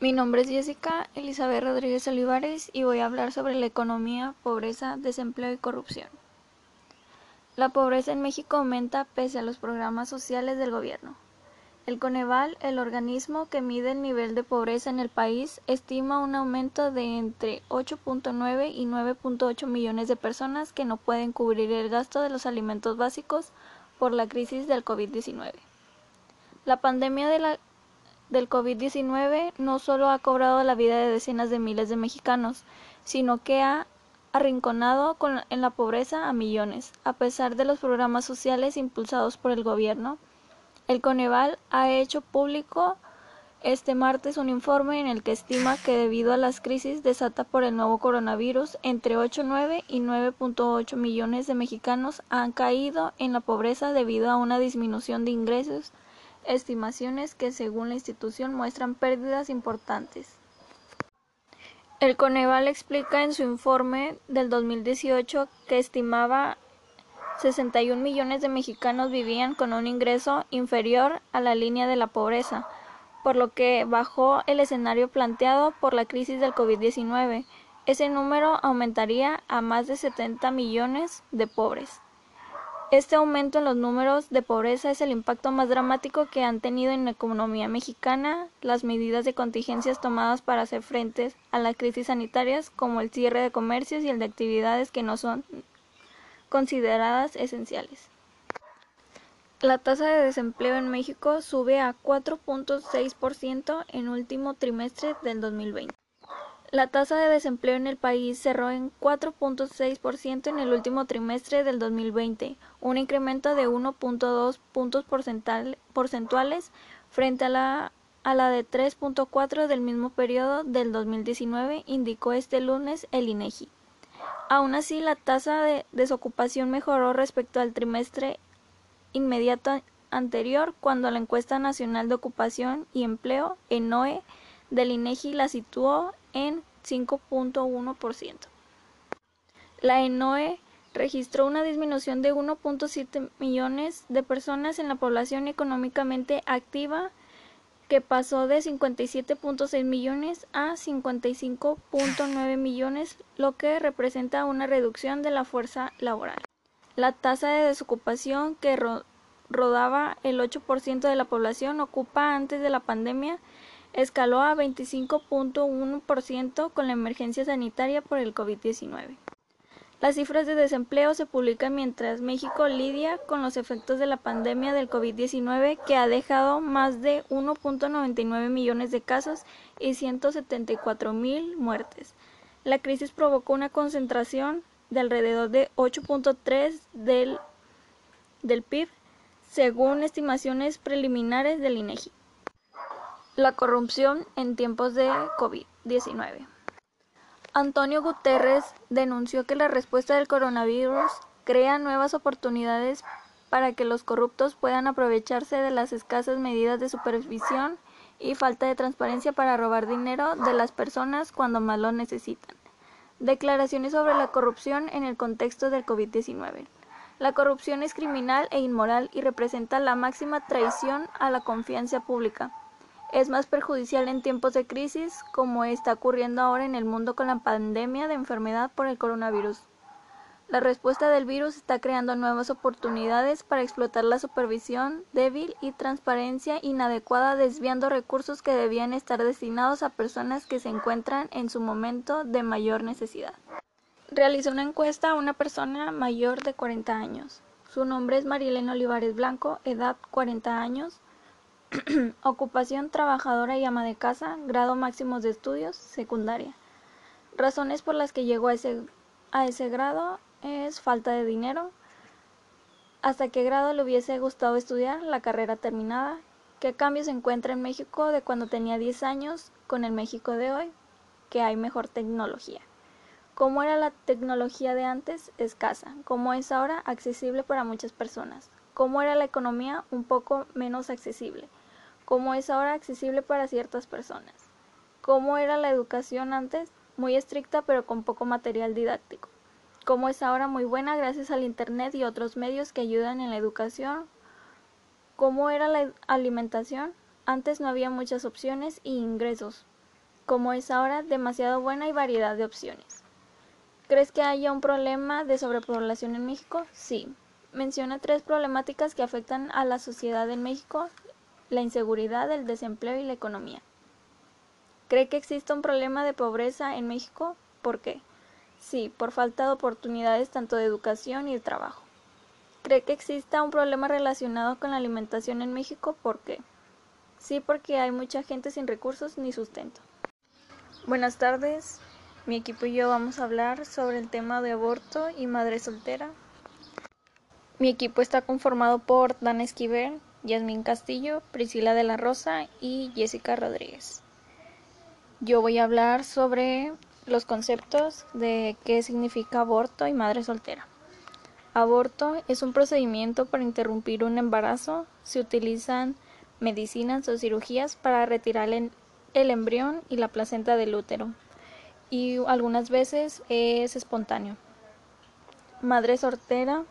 Mi nombre es Jessica Elizabeth Rodríguez Olivares y voy a hablar sobre la economía, pobreza, desempleo y corrupción. La pobreza en México aumenta pese a los programas sociales del gobierno. El Coneval, el organismo que mide el nivel de pobreza en el país, estima un aumento de entre 8.9 y 9.8 millones de personas que no pueden cubrir el gasto de los alimentos básicos por la crisis del COVID-19. La pandemia de la del COVID-19 no solo ha cobrado la vida de decenas de miles de mexicanos, sino que ha arrinconado en la pobreza a millones. A pesar de los programas sociales impulsados por el gobierno, el Coneval ha hecho público este martes un informe en el que estima que debido a las crisis desata por el nuevo coronavirus, entre 8,9 y 9.8 millones de mexicanos han caído en la pobreza debido a una disminución de ingresos estimaciones que según la institución muestran pérdidas importantes. El Coneval explica en su informe del 2018 que estimaba 61 millones de mexicanos vivían con un ingreso inferior a la línea de la pobreza, por lo que bajó el escenario planteado por la crisis del COVID-19. Ese número aumentaría a más de 70 millones de pobres. Este aumento en los números de pobreza es el impacto más dramático que han tenido en la economía mexicana las medidas de contingencias tomadas para hacer frente a las crisis sanitarias, como el cierre de comercios y el de actividades que no son consideradas esenciales. La tasa de desempleo en México sube a 4.6% en último trimestre del 2020. La tasa de desempleo en el país cerró en 4.6% en el último trimestre del 2020, un incremento de 1.2 puntos porcentuales frente a la, a la de 3.4 del mismo periodo del 2019, indicó este lunes el INEGI. Aún así, la tasa de desocupación mejoró respecto al trimestre inmediato anterior, cuando la encuesta nacional de ocupación y empleo, ENOE, del INEGI la situó en 5.1%. La ENOE registró una disminución de 1.7 millones de personas en la población económicamente activa que pasó de 57.6 millones a 55.9 millones, lo que representa una reducción de la fuerza laboral. La tasa de desocupación que rodaba el 8% de la población ocupa antes de la pandemia escaló a 25.1% con la emergencia sanitaria por el COVID-19. Las cifras de desempleo se publican mientras México lidia con los efectos de la pandemia del COVID-19 que ha dejado más de 1.99 millones de casos y 174 mil muertes. La crisis provocó una concentración de alrededor de 8.3 del, del PIB, según estimaciones preliminares del INEGI. La corrupción en tiempos de COVID-19. Antonio Guterres denunció que la respuesta del coronavirus crea nuevas oportunidades para que los corruptos puedan aprovecharse de las escasas medidas de supervisión y falta de transparencia para robar dinero de las personas cuando más lo necesitan. Declaraciones sobre la corrupción en el contexto del COVID-19. La corrupción es criminal e inmoral y representa la máxima traición a la confianza pública es más perjudicial en tiempos de crisis como está ocurriendo ahora en el mundo con la pandemia de enfermedad por el coronavirus. La respuesta del virus está creando nuevas oportunidades para explotar la supervisión débil y transparencia inadecuada desviando recursos que debían estar destinados a personas que se encuentran en su momento de mayor necesidad. Realizó una encuesta a una persona mayor de 40 años. Su nombre es Marilena Olivares Blanco, edad 40 años, Ocupación trabajadora y ama de casa, grado máximo de estudios, secundaria. Razones por las que llegó a ese, a ese grado es falta de dinero, hasta qué grado le hubiese gustado estudiar la carrera terminada, qué cambios se encuentra en México de cuando tenía 10 años con el México de hoy, que hay mejor tecnología. ¿Cómo era la tecnología de antes? Escasa. ¿Cómo es ahora? Accesible para muchas personas. ¿Cómo era la economía? Un poco menos accesible como es ahora accesible para ciertas personas. Cómo era la educación antes, muy estricta pero con poco material didáctico. Cómo es ahora muy buena gracias al Internet y otros medios que ayudan en la educación. Cómo era la alimentación, antes no había muchas opciones y ingresos. como es ahora, demasiado buena y variedad de opciones. ¿Crees que haya un problema de sobrepoblación en México? Sí. Menciona tres problemáticas que afectan a la sociedad en México, la inseguridad, el desempleo y la economía. ¿Cree que existe un problema de pobreza en México? ¿Por qué? Sí, por falta de oportunidades tanto de educación y de trabajo. ¿Cree que exista un problema relacionado con la alimentación en México? ¿Por qué? Sí, porque hay mucha gente sin recursos ni sustento. Buenas tardes, mi equipo y yo vamos a hablar sobre el tema de aborto y madre soltera. Mi equipo está conformado por Dan Esquivel, Yasmín Castillo, Priscila de la Rosa y Jessica Rodríguez. Yo voy a hablar sobre los conceptos de qué significa aborto y madre soltera. Aborto es un procedimiento para interrumpir un embarazo. Se utilizan medicinas o cirugías para retirar el, embrión y la placenta del útero. Y algunas veces es espontáneo. Madre soltera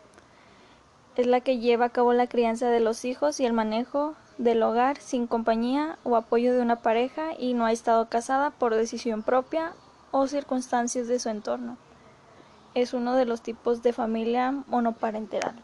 es la que lleva a cabo la crianza de los hijos y el manejo del hogar sin compañía o apoyo de una pareja y no ha estado casada por decisión propia o circunstancias de su entorno es uno de los tipos de familia monoparental.